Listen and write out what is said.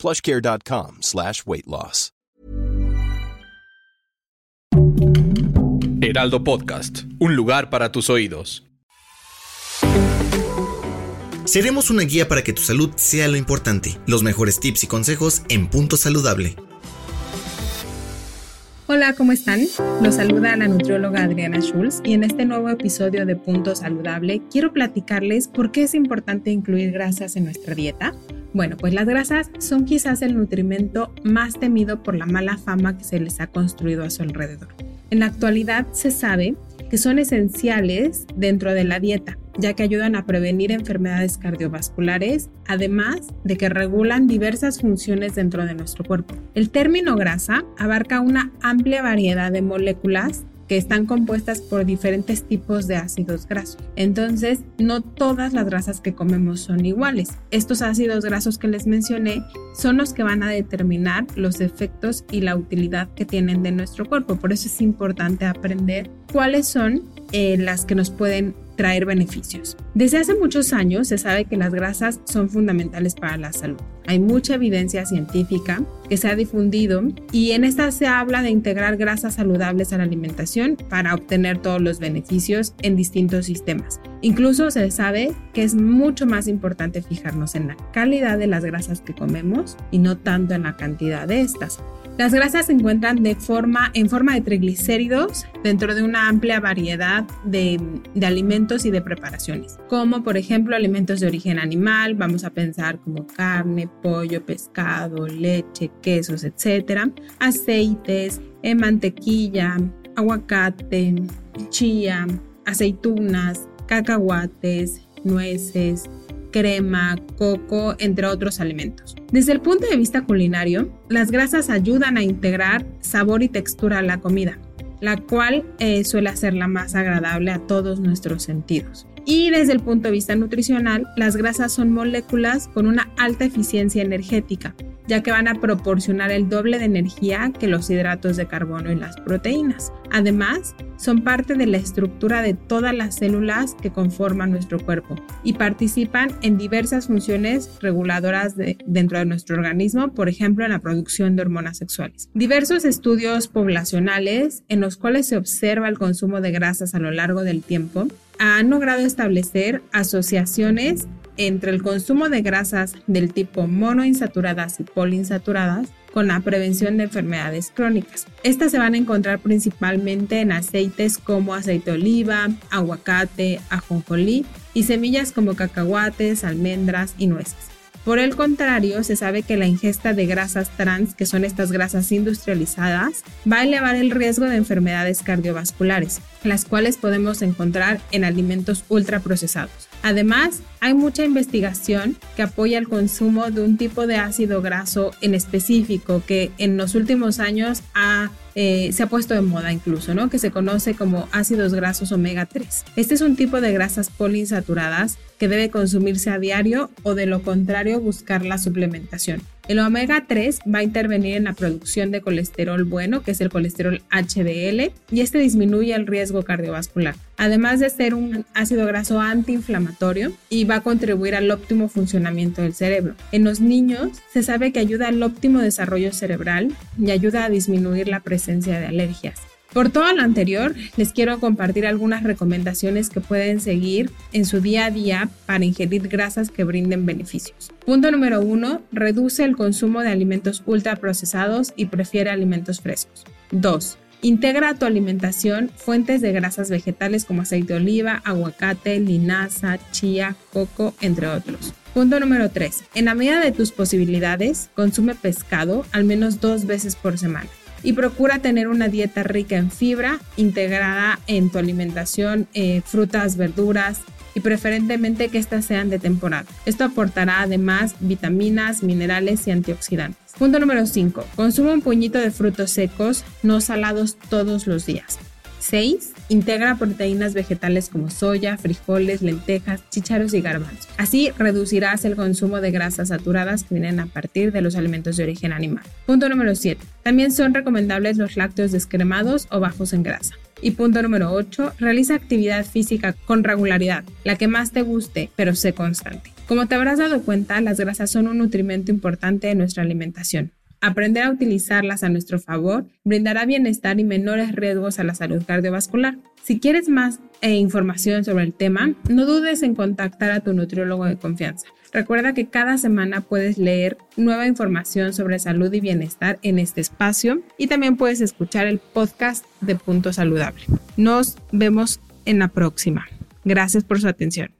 plushcare.com slash weight loss. Heraldo Podcast, un lugar para tus oídos. Seremos una guía para que tu salud sea lo importante. Los mejores tips y consejos en Punto Saludable. Hola, ¿cómo están? Los saluda la nutrióloga Adriana Schulz y en este nuevo episodio de Punto Saludable quiero platicarles por qué es importante incluir grasas en nuestra dieta. Bueno, pues las grasas son quizás el nutrimento más temido por la mala fama que se les ha construido a su alrededor. En la actualidad se sabe que son esenciales dentro de la dieta, ya que ayudan a prevenir enfermedades cardiovasculares, además de que regulan diversas funciones dentro de nuestro cuerpo. El término grasa abarca una amplia variedad de moléculas que están compuestas por diferentes tipos de ácidos grasos. Entonces, no todas las grasas que comemos son iguales. Estos ácidos grasos que les mencioné son los que van a determinar los efectos y la utilidad que tienen de nuestro cuerpo. Por eso es importante aprender cuáles son eh, las que nos pueden traer beneficios. Desde hace muchos años se sabe que las grasas son fundamentales para la salud. Hay mucha evidencia científica que se ha difundido y en esta se habla de integrar grasas saludables a la alimentación para obtener todos los beneficios en distintos sistemas. Incluso se sabe que es mucho más importante fijarnos en la calidad de las grasas que comemos y no tanto en la cantidad de estas. Las grasas se encuentran de forma, en forma de triglicéridos dentro de una amplia variedad de, de, alimentos y de preparaciones, como por ejemplo alimentos de origen animal, vamos a pensar como carne, pollo, pescado, leche, quesos, etcétera, aceites, eh, mantequilla, aguacate, chía, aceitunas, cacahuates, nueces, crema, coco, entre otros alimentos. Desde el punto de vista culinario, las grasas ayudan a integrar sabor y textura a la comida, la cual eh, suele hacerla más agradable a todos nuestros sentidos. Y desde el punto de vista nutricional, las grasas son moléculas con una alta eficiencia energética, ya que van a proporcionar el doble de energía que los hidratos de carbono y las proteínas. Además, son parte de la estructura de todas las células que conforman nuestro cuerpo y participan en diversas funciones reguladoras dentro de nuestro organismo, por ejemplo, en la producción de hormonas sexuales. Diversos estudios poblacionales en los cuales se observa el consumo de grasas a lo largo del tiempo han logrado establecer asociaciones entre el consumo de grasas del tipo monoinsaturadas y poliinsaturadas con la prevención de enfermedades crónicas. Estas se van a encontrar principalmente en aceites como aceite de oliva, aguacate, ajonjolí y semillas como cacahuates, almendras y nueces. Por el contrario, se sabe que la ingesta de grasas trans, que son estas grasas industrializadas, va a elevar el riesgo de enfermedades cardiovasculares, las cuales podemos encontrar en alimentos ultraprocesados. Además, hay mucha investigación que apoya el consumo de un tipo de ácido graso en específico que en los últimos años eh, se ha puesto de moda incluso, ¿no? Que se conoce como ácidos grasos omega 3. Este es un tipo de grasas poliinsaturadas que debe consumirse a diario o de lo contrario buscar la suplementación. El omega 3 va a intervenir en la producción de colesterol bueno, que es el colesterol HDL, y este disminuye el riesgo cardiovascular. Además de ser un ácido graso antiinflamatorio y va a contribuir al óptimo funcionamiento del cerebro. En los niños se sabe que ayuda al óptimo desarrollo cerebral y ayuda a disminuir la presencia de alergias. Por todo lo anterior, les quiero compartir algunas recomendaciones que pueden seguir en su día a día para ingerir grasas que brinden beneficios. Punto número uno, reduce el consumo de alimentos ultraprocesados y prefiere alimentos frescos. 2. Integra a tu alimentación fuentes de grasas vegetales como aceite de oliva, aguacate, linaza, chía, coco, entre otros. Punto número 3. En la medida de tus posibilidades, consume pescado al menos dos veces por semana y procura tener una dieta rica en fibra, integrada en tu alimentación, eh, frutas, verduras y preferentemente que éstas sean de temporada. Esto aportará además vitaminas, minerales y antioxidantes. Punto número 5. Consume un puñito de frutos secos, no salados todos los días. 6. Integra proteínas vegetales como soya, frijoles, lentejas, chícharos y garbanzos. Así reducirás el consumo de grasas saturadas que vienen a partir de los alimentos de origen animal. Punto número 7. También son recomendables los lácteos descremados o bajos en grasa. Y punto número 8, realiza actividad física con regularidad, la que más te guste, pero sé constante. Como te habrás dado cuenta, las grasas son un nutrimento importante en nuestra alimentación. Aprender a utilizarlas a nuestro favor brindará bienestar y menores riesgos a la salud cardiovascular. Si quieres más e información sobre el tema, no dudes en contactar a tu nutriólogo de confianza. Recuerda que cada semana puedes leer nueva información sobre salud y bienestar en este espacio y también puedes escuchar el podcast de Punto Saludable. Nos vemos en la próxima. Gracias por su atención.